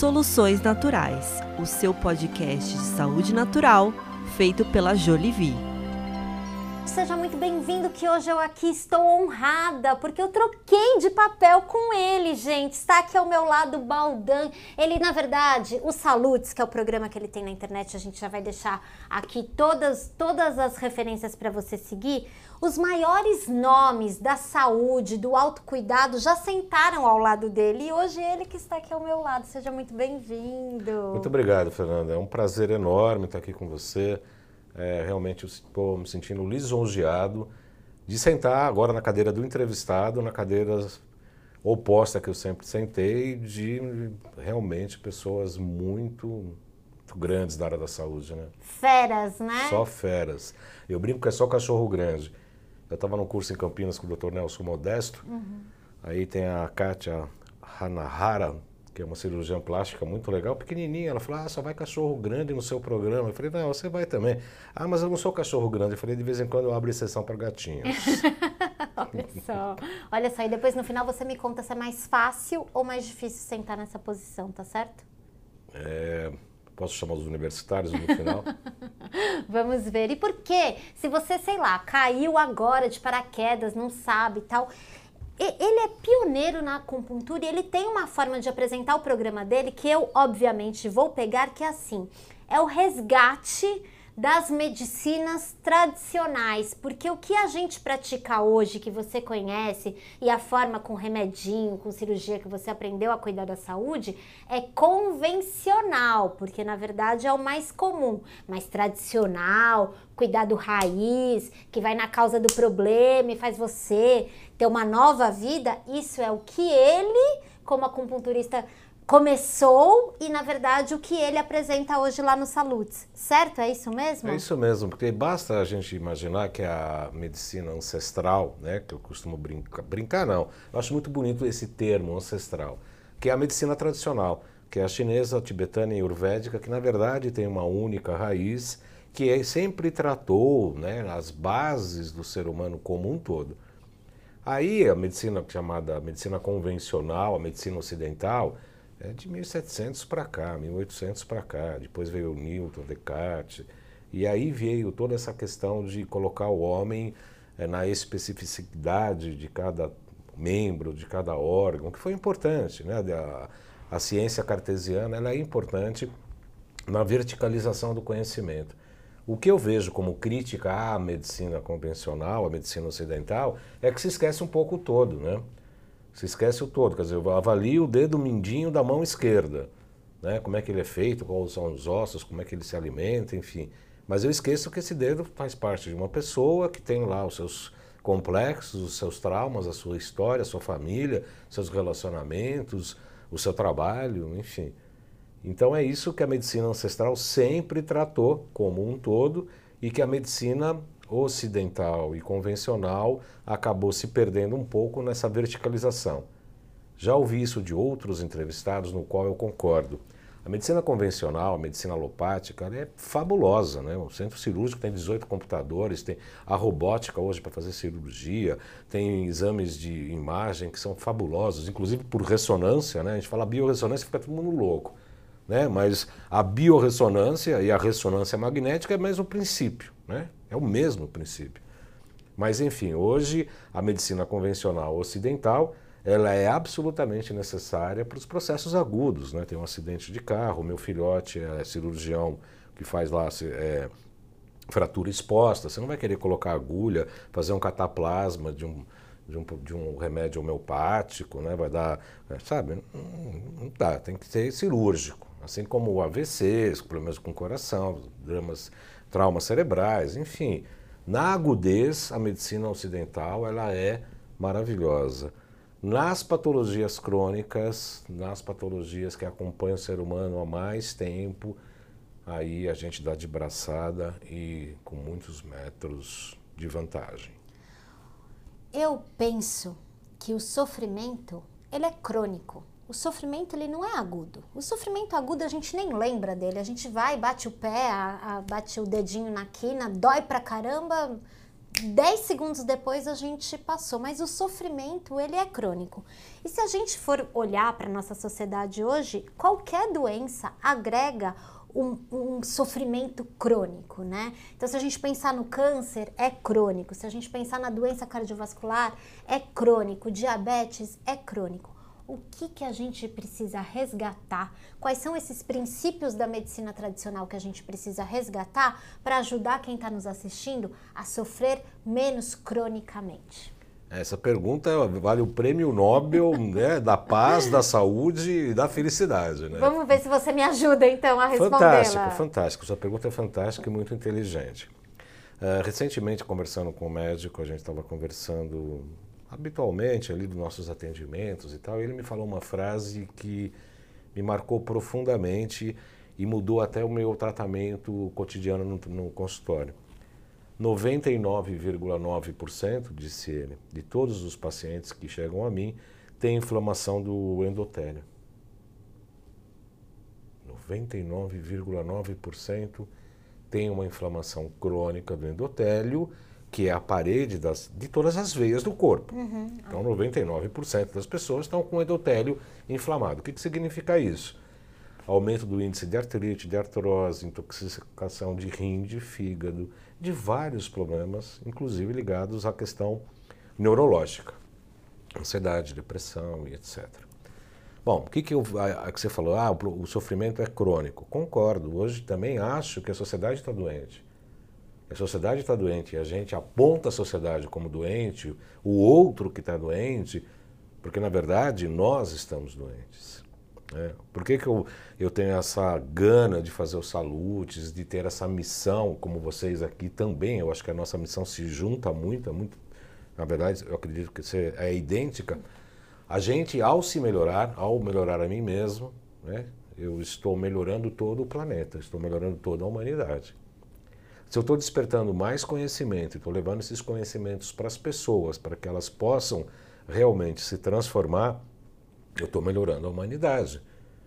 Soluções Naturais, o seu podcast de saúde natural feito pela Jolivie. Seja muito bem-vindo, que hoje eu aqui estou honrada, porque eu troquei de papel com ele, gente. Está aqui ao meu lado o Baldan. Ele, na verdade, o Salutes, que é o programa que ele tem na internet, a gente já vai deixar aqui todas, todas as referências para você seguir. Os maiores nomes da saúde, do autocuidado, já sentaram ao lado dele e hoje ele que está aqui ao meu lado. Seja muito bem-vindo. Muito obrigado, Fernanda. É um prazer enorme estar aqui com você. É, realmente estou me sentindo lisonjeado de sentar agora na cadeira do entrevistado, na cadeira oposta que eu sempre sentei, de realmente pessoas muito, grandes da área da saúde, né? Feras, né? Só feras. Eu brinco que é só cachorro grande. Eu estava no curso em Campinas com o Dr. Nelson Modesto. Uhum. Aí tem a Kátia Hanahara, que é uma cirurgiã plástica muito legal, pequenininha. Ela falou: Ah, só vai cachorro grande no seu programa. Eu falei: Não, você vai também. Ah, mas eu não sou cachorro grande. Eu falei: De vez em quando eu abro exceção para gatinhos. Olha só. Olha só, e depois no final você me conta se é mais fácil ou mais difícil sentar nessa posição, tá certo? É. Posso chamar os universitários no final? Vamos ver. E por quê? Se você, sei lá, caiu agora de paraquedas, não sabe e tal. Ele é pioneiro na acupuntura e ele tem uma forma de apresentar o programa dele que eu, obviamente, vou pegar, que é assim: é o resgate das medicinas tradicionais, porque o que a gente pratica hoje, que você conhece, e a forma com remedinho, com cirurgia que você aprendeu a cuidar da saúde, é convencional, porque na verdade é o mais comum, mais tradicional, cuidado raiz, que vai na causa do problema e faz você ter uma nova vida, isso é o que ele, como acupunturista começou e, na verdade, o que ele apresenta hoje lá no Salutes. Certo? É isso mesmo? É isso mesmo, porque basta a gente imaginar que a medicina ancestral, né, que eu costumo brincar, brincar não, eu acho muito bonito esse termo ancestral, que é a medicina tradicional, que é a chinesa, a tibetana e a ayurvédica, que na verdade tem uma única raiz, que é, sempre tratou né, as bases do ser humano como um todo. Aí a medicina chamada medicina convencional, a medicina ocidental, é de 1700 para cá, 1800 para cá. Depois veio Newton, Descartes. E aí veio toda essa questão de colocar o homem é, na especificidade de cada membro, de cada órgão, que foi importante. Né? A, a ciência cartesiana ela é importante na verticalização do conhecimento. O que eu vejo como crítica à medicina convencional, à medicina ocidental, é que se esquece um pouco o todo, né? Se esquece o todo, quer dizer, eu avalio o dedo mindinho da mão esquerda, né? como é que ele é feito, quais são os ossos, como é que ele se alimenta, enfim. Mas eu esqueço que esse dedo faz parte de uma pessoa que tem lá os seus complexos, os seus traumas, a sua história, a sua família, seus relacionamentos, o seu trabalho, enfim. Então é isso que a medicina ancestral sempre tratou como um todo e que a medicina ocidental e convencional acabou se perdendo um pouco nessa verticalização. Já ouvi isso de outros entrevistados, no qual eu concordo. A medicina convencional, a medicina alopática, é fabulosa, né? O centro cirúrgico tem 18 computadores, tem a robótica hoje para fazer cirurgia, tem exames de imagem que são fabulosos, inclusive por ressonância, né? A gente fala biorressonância fica todo mundo louco, né? Mas a biorressonância e a ressonância magnética é mais o princípio, né? É o mesmo princípio. Mas enfim, hoje a medicina convencional ocidental ela é absolutamente necessária para os processos agudos. Né? Tem um acidente de carro, meu filhote é cirurgião que faz lá é, fratura exposta. Você não vai querer colocar agulha, fazer um cataplasma de um, de um, de um remédio homeopático, né? vai dar, é, sabe? Não, não dá, tem que ser cirúrgico. Assim como o AVC, problemas com o coração, dramas traumas cerebrais, enfim. Na agudez, a medicina ocidental ela é maravilhosa. Nas patologias crônicas, nas patologias que acompanham o ser humano há mais tempo, aí a gente dá de braçada e com muitos metros de vantagem. Eu penso que o sofrimento ele é crônico. O sofrimento ele não é agudo. O sofrimento agudo a gente nem lembra dele. A gente vai, bate o pé, a, a, bate o dedinho na quina, dói pra caramba, 10 segundos depois a gente passou, mas o sofrimento ele é crônico. E se a gente for olhar para nossa sociedade hoje, qualquer doença agrega um, um, sofrimento crônico, né? Então, se a gente pensar no câncer, é crônico. Se a gente pensar na doença cardiovascular, é crônico. Diabetes é crônico. O que, que a gente precisa resgatar? Quais são esses princípios da medicina tradicional que a gente precisa resgatar para ajudar quem está nos assistindo a sofrer menos cronicamente? Essa pergunta vale o prêmio Nobel né, da paz, da saúde e da felicidade. Né? Vamos ver se você me ajuda então a responder. Fantástico, fantástico. Sua pergunta é fantástica e muito inteligente. Uh, recentemente, conversando com um médico, a gente estava conversando habitualmente ali dos nossos atendimentos e tal, ele me falou uma frase que me marcou profundamente e mudou até o meu tratamento cotidiano no, no consultório. 99,9%, disse ele, de todos os pacientes que chegam a mim têm inflamação do endotélio. 99,9% tem uma inflamação crônica do endotélio, que é a parede das, de todas as veias do corpo. Uhum. Então, 99% das pessoas estão com endotélio inflamado. O que, que significa isso? Aumento do índice de artrite, de artrose, intoxicação de rim, de fígado, de vários problemas, inclusive ligados à questão neurológica, ansiedade, depressão e etc. Bom, o que, que, eu, a, a que você falou? Ah, o, o, sofrimento é crônico. Concordo. Hoje também acho que a sociedade está doente. A sociedade está doente e a gente aponta a sociedade como doente, o outro que está doente, porque na verdade nós estamos doentes. É. Por que, que eu, eu tenho essa gana de fazer os salutes, de ter essa missão, como vocês aqui também? Eu acho que a nossa missão se junta muito, é muito na verdade, eu acredito que é idêntica. A gente, ao se melhorar, ao melhorar a mim mesmo, né, eu estou melhorando todo o planeta, estou melhorando toda a humanidade. Se eu estou despertando mais conhecimento, estou levando esses conhecimentos para as pessoas, para que elas possam realmente se transformar, eu estou melhorando a humanidade.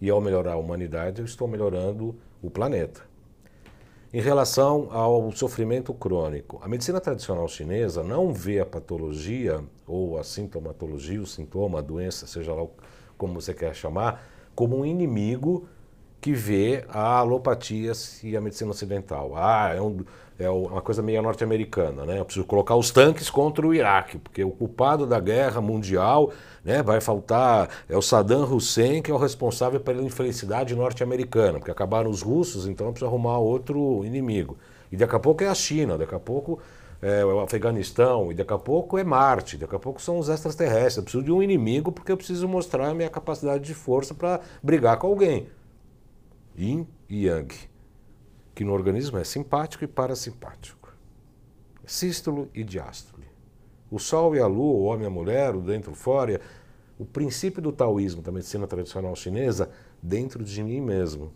E ao melhorar a humanidade, eu estou melhorando o planeta. Em relação ao sofrimento crônico, a medicina tradicional chinesa não vê a patologia ou a sintomatologia, o sintoma, a doença, seja lá como você quer chamar, como um inimigo que vê a alopatia e a medicina ocidental. Ah, é, um, é uma coisa meio norte-americana, né? Eu preciso colocar os tanques contra o Iraque, porque o culpado da guerra mundial né, vai faltar, é o Saddam Hussein que é o responsável pela infelicidade norte-americana, porque acabaram os russos, então precisa arrumar outro inimigo. E daqui a pouco é a China, daqui a pouco é o Afeganistão, e daqui a pouco é Marte, daqui a pouco são os extraterrestres. Eu preciso de um inimigo porque eu preciso mostrar a minha capacidade de força para brigar com alguém. Yin e Yang, que no organismo é simpático e parasimpático, sístolo e diástole. O Sol e a Lua, o homem e a mulher, o dentro e o fora, o princípio do taoísmo, da medicina tradicional chinesa, dentro de mim mesmo.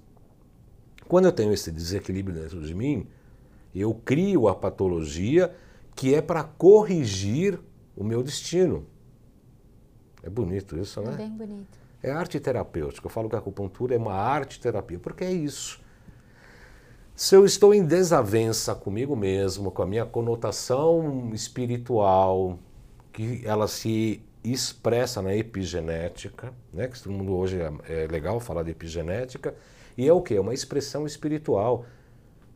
Quando eu tenho esse desequilíbrio dentro de mim, eu crio a patologia que é para corrigir o meu destino. É bonito isso, né? Bem bonito. É arte terapêutica. Eu falo que a acupuntura é uma arte terapia, porque é isso. Se eu estou em desavença comigo mesmo, com a minha conotação espiritual, que ela se expressa na epigenética, né? que todo mundo hoje é, é legal falar de epigenética, e é o que? É uma expressão espiritual.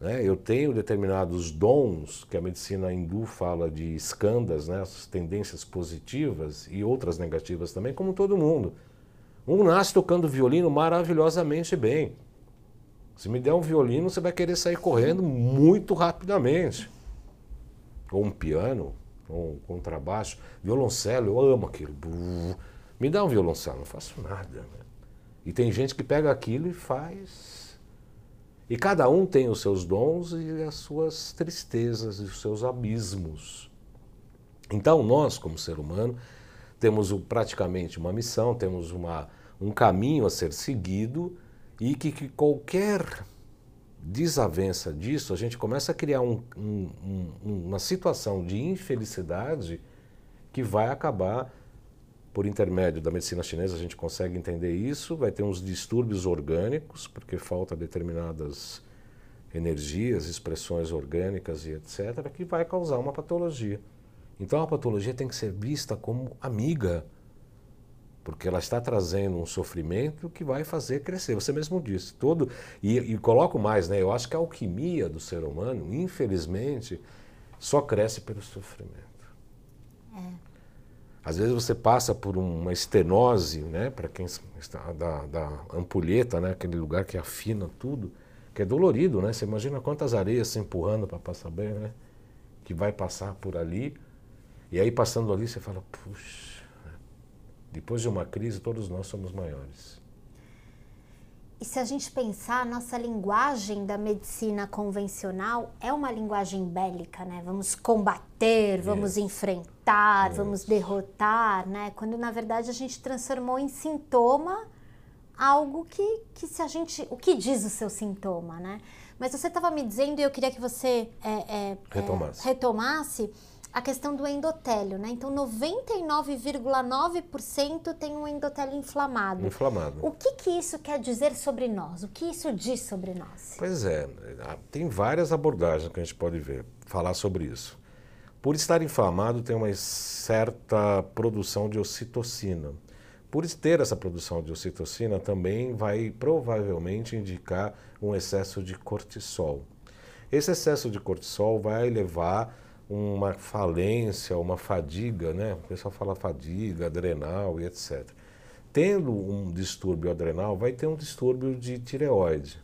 Né? Eu tenho determinados dons, que a medicina hindu fala de escandas, né? as tendências positivas e outras negativas também, como todo mundo. Um nasce tocando violino maravilhosamente bem. Se me der um violino, você vai querer sair correndo muito rapidamente. Ou um piano, ou um contrabaixo, violoncelo, eu amo aquilo. Me dá um violoncelo, não faço nada. Né? E tem gente que pega aquilo e faz. E cada um tem os seus dons e as suas tristezas e os seus abismos. Então, nós, como ser humano, temos praticamente uma missão, temos uma, um caminho a ser seguido e que, que qualquer desavença disso, a gente começa a criar um, um, um, uma situação de infelicidade que vai acabar, por intermédio da medicina chinesa, a gente consegue entender isso, vai ter uns distúrbios orgânicos, porque falta determinadas energias, expressões orgânicas e etc., que vai causar uma patologia. Então a patologia tem que ser vista como amiga, porque ela está trazendo um sofrimento que vai fazer crescer. Você mesmo disse, todo e, e coloco mais, né? Eu acho que a alquimia do ser humano, infelizmente, só cresce pelo sofrimento. É. Às vezes você passa por uma estenose, né? Para quem está da, da ampulheta, né? Aquele lugar que afina tudo, que é dolorido, né? Você imagina quantas areias se empurrando para passar bem, né? Que vai passar por ali e aí passando ali você fala, puxa, depois de uma crise todos nós somos maiores. E se a gente pensar, a nossa linguagem da medicina convencional é uma linguagem bélica, né? Vamos combater, vamos enfrentar, vamos derrotar, né? Quando na verdade a gente transformou em sintoma algo que, que se a gente. O que diz o seu sintoma, né? Mas você estava me dizendo e eu queria que você é, é, retomasse. É, retomasse a questão do endotélio, né? Então, 99,9% tem um endotélio inflamado. Inflamado. O que, que isso quer dizer sobre nós? O que isso diz sobre nós? Pois é, tem várias abordagens que a gente pode ver, falar sobre isso. Por estar inflamado, tem uma certa produção de ocitocina. Por ter essa produção de ocitocina, também vai provavelmente indicar um excesso de cortisol. Esse excesso de cortisol vai levar uma falência, uma fadiga, né? O pessoal fala fadiga, adrenal e etc. Tendo um distúrbio adrenal, vai ter um distúrbio de tireoide,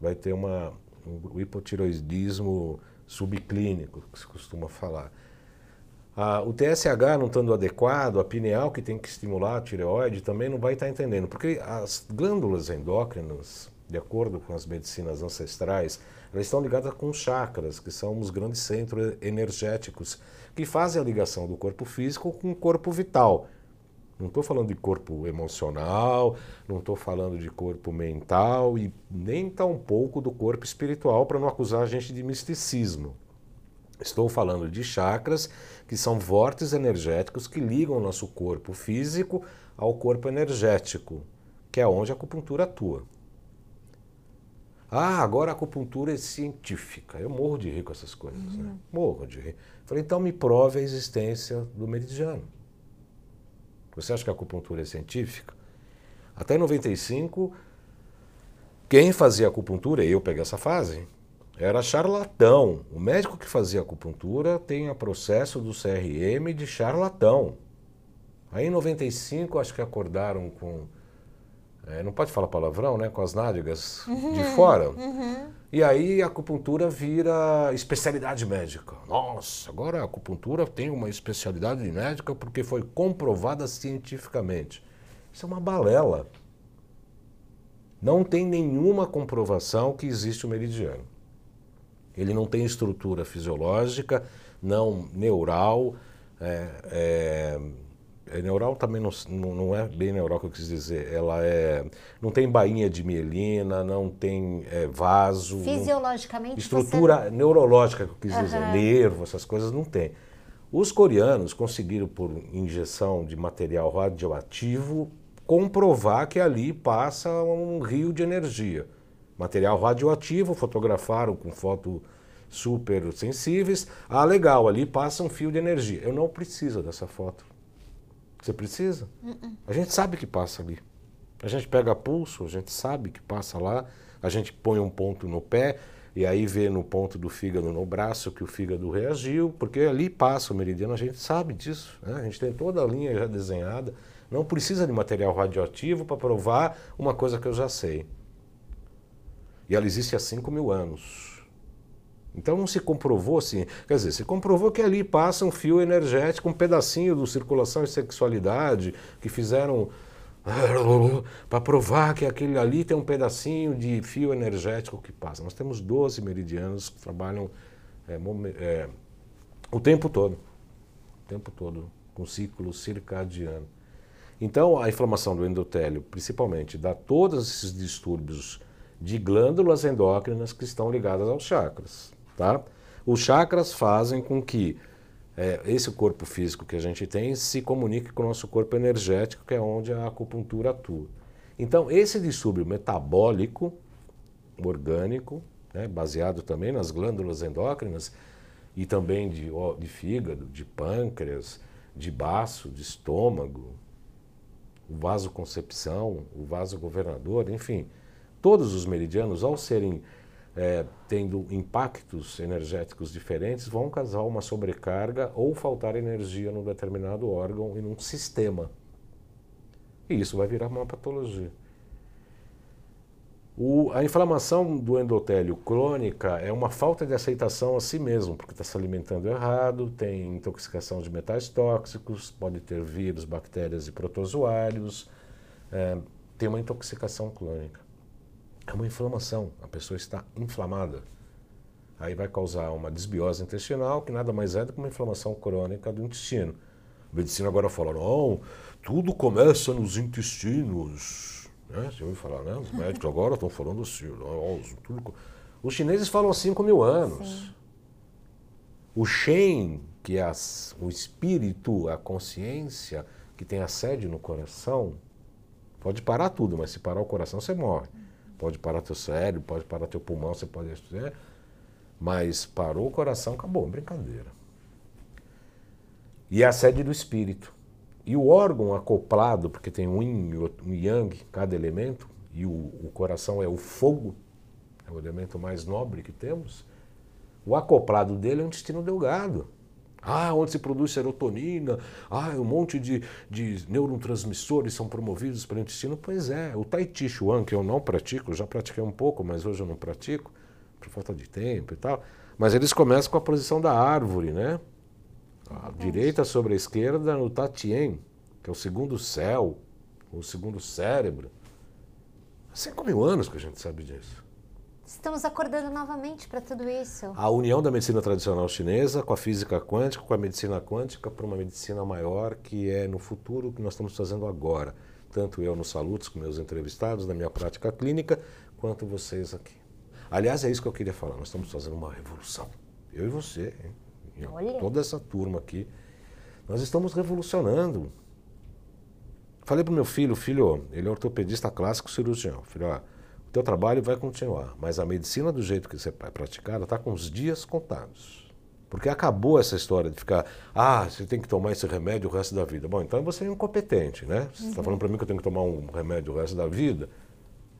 vai ter uma, um hipotiroidismo subclínico, que se costuma falar. Ah, o TSH não estando adequado, a pineal que tem que estimular a tireoide também não vai estar entendendo, porque as glândulas endócrinas, de acordo com as medicinas ancestrais, elas estão ligadas com chakras, que são os grandes centros energéticos, que fazem a ligação do corpo físico com o corpo vital. Não estou falando de corpo emocional, não estou falando de corpo mental e nem tão pouco do corpo espiritual, para não acusar a gente de misticismo. Estou falando de chakras, que são vórtices energéticos que ligam o nosso corpo físico ao corpo energético, que é onde a acupuntura atua. Ah, agora a acupuntura é científica. Eu morro de rir com essas coisas, né? uhum. né? Morro de rir. Falei, então me prove a existência do meridiano. Você acha que a acupuntura é científica? Até 95, quem fazia acupuntura, eu peguei essa fase, era charlatão. O médico que fazia acupuntura tem processo do CRM de charlatão. Aí em 95, acho que acordaram com é, não pode falar palavrão, né? Com as nádegas uhum, de fora. Uhum. E aí a acupuntura vira especialidade médica. Nossa, agora a acupuntura tem uma especialidade médica porque foi comprovada cientificamente. Isso é uma balela. Não tem nenhuma comprovação que existe o meridiano. Ele não tem estrutura fisiológica, não neural, é, é, é, neural também não, não, é bem neural que eu quis dizer. Ela é. Não tem bainha de mielina, não tem é, vaso. Fisiologicamente. Não, estrutura você... neurológica que eu quis uhum. dizer, nervo, essas coisas não tem. Os coreanos conseguiram, por injeção de material radioativo, comprovar que ali passa um rio de energia. Material radioativo, fotografaram com foto super sensíveis. Ah, legal, ali passa um fio de energia. Eu não preciso dessa foto. Você precisa? A gente sabe que passa ali. A gente pega pulso, a gente sabe que passa lá, a gente põe um ponto no pé e aí vê no ponto do fígado no braço que o fígado reagiu, porque ali passa o meridiano, a gente sabe disso. Né? A gente tem toda a linha já desenhada. Não precisa de material radioativo para provar uma coisa que eu já sei. E ela existe há 5 mil anos. Então não se comprovou assim, quer dizer, se comprovou que ali passa um fio energético, um pedacinho do circulação e sexualidade, que fizeram para provar que aquele ali tem um pedacinho de fio energético que passa. Nós temos 12 meridianos que trabalham é, é, o tempo todo, o tempo todo, com ciclo circadiano. Então a inflamação do endotélio, principalmente, dá todos esses distúrbios de glândulas endócrinas que estão ligadas aos chakras. Tá? Os chakras fazem com que é, esse corpo físico que a gente tem se comunique com o nosso corpo energético, que é onde a acupuntura atua. Então, esse distúrbio metabólico, orgânico, né, baseado também nas glândulas endócrinas e também de, de fígado, de pâncreas, de baço, de estômago, o vasoconcepção, o vasogovernador, enfim, todos os meridianos, ao serem é, tendo impactos energéticos diferentes, vão causar uma sobrecarga ou faltar energia num determinado órgão e num sistema. E isso vai virar uma patologia. O, a inflamação do endotélio crônica é uma falta de aceitação a si mesmo, porque está se alimentando errado, tem intoxicação de metais tóxicos, pode ter vírus, bactérias e protozoários, é, tem uma intoxicação crônica. É uma inflamação, a pessoa está inflamada. Aí vai causar uma desbiose intestinal, que nada mais é do que uma inflamação crônica do intestino. A medicina agora fala, não, tudo começa nos intestinos né? Você ouviu falar, né? Os médicos agora estão falando assim. Tudo... Os chineses falam 5 mil anos. Sim. O Shen, que é as, o espírito, a consciência, que tem a sede no coração, pode parar tudo, mas se parar o coração, você morre. Pode parar teu cérebro, pode parar teu pulmão, você pode. Mas parou o coração, acabou, brincadeira. E é a sede do espírito. E o órgão acoplado, porque tem um yin e um yang, cada elemento, e o, o coração é o fogo, é o elemento mais nobre que temos, o acoplado dele é o intestino delgado. Ah, onde se produz serotonina, ah, um monte de, de neurotransmissores são promovidos pelo intestino. Pois é, o Tai Chi Chuan, que eu não pratico, já pratiquei um pouco, mas hoje eu não pratico, por falta de tempo e tal. Mas eles começam com a posição da árvore, né? A direita sobre a esquerda no Tatien, que é o segundo céu, o segundo cérebro. Há 5 mil anos que a gente sabe disso. Estamos acordando novamente para tudo isso. A união da medicina tradicional chinesa com a física quântica, com a medicina quântica, para uma medicina maior que é no futuro que nós estamos fazendo agora. Tanto eu no Salutos, com meus entrevistados, na minha prática clínica, quanto vocês aqui. Aliás, é isso que eu queria falar. Nós estamos fazendo uma revolução. Eu e você. Hein? Toda essa turma aqui. Nós estamos revolucionando. Falei para o meu filho, filho, ele é ortopedista clássico cirurgião. Filho, ó, o teu trabalho vai continuar, mas a medicina do jeito que você vai praticar, está com os dias contados. Porque acabou essa história de ficar, ah, você tem que tomar esse remédio o resto da vida. Bom, então você é incompetente, né? Você está uhum. falando para mim que eu tenho que tomar um remédio o resto da vida.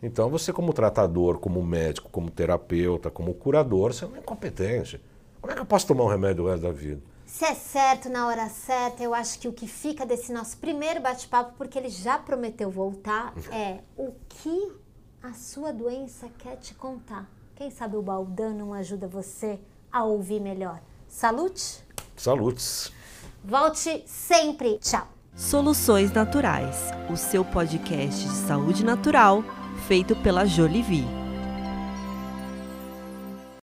Então você, como tratador, como médico, como terapeuta, como curador, você é um incompetente. Como é que eu posso tomar um remédio o resto da vida? Se é certo na hora certa, eu acho que o que fica desse nosso primeiro bate-papo, porque ele já prometeu voltar, é o que a sua doença quer te contar. Quem sabe o Baldan não ajuda você a ouvir melhor. Salute? Salutes. Volte sempre. Tchau. Soluções Naturais, o seu podcast de saúde natural feito pela Jolivie.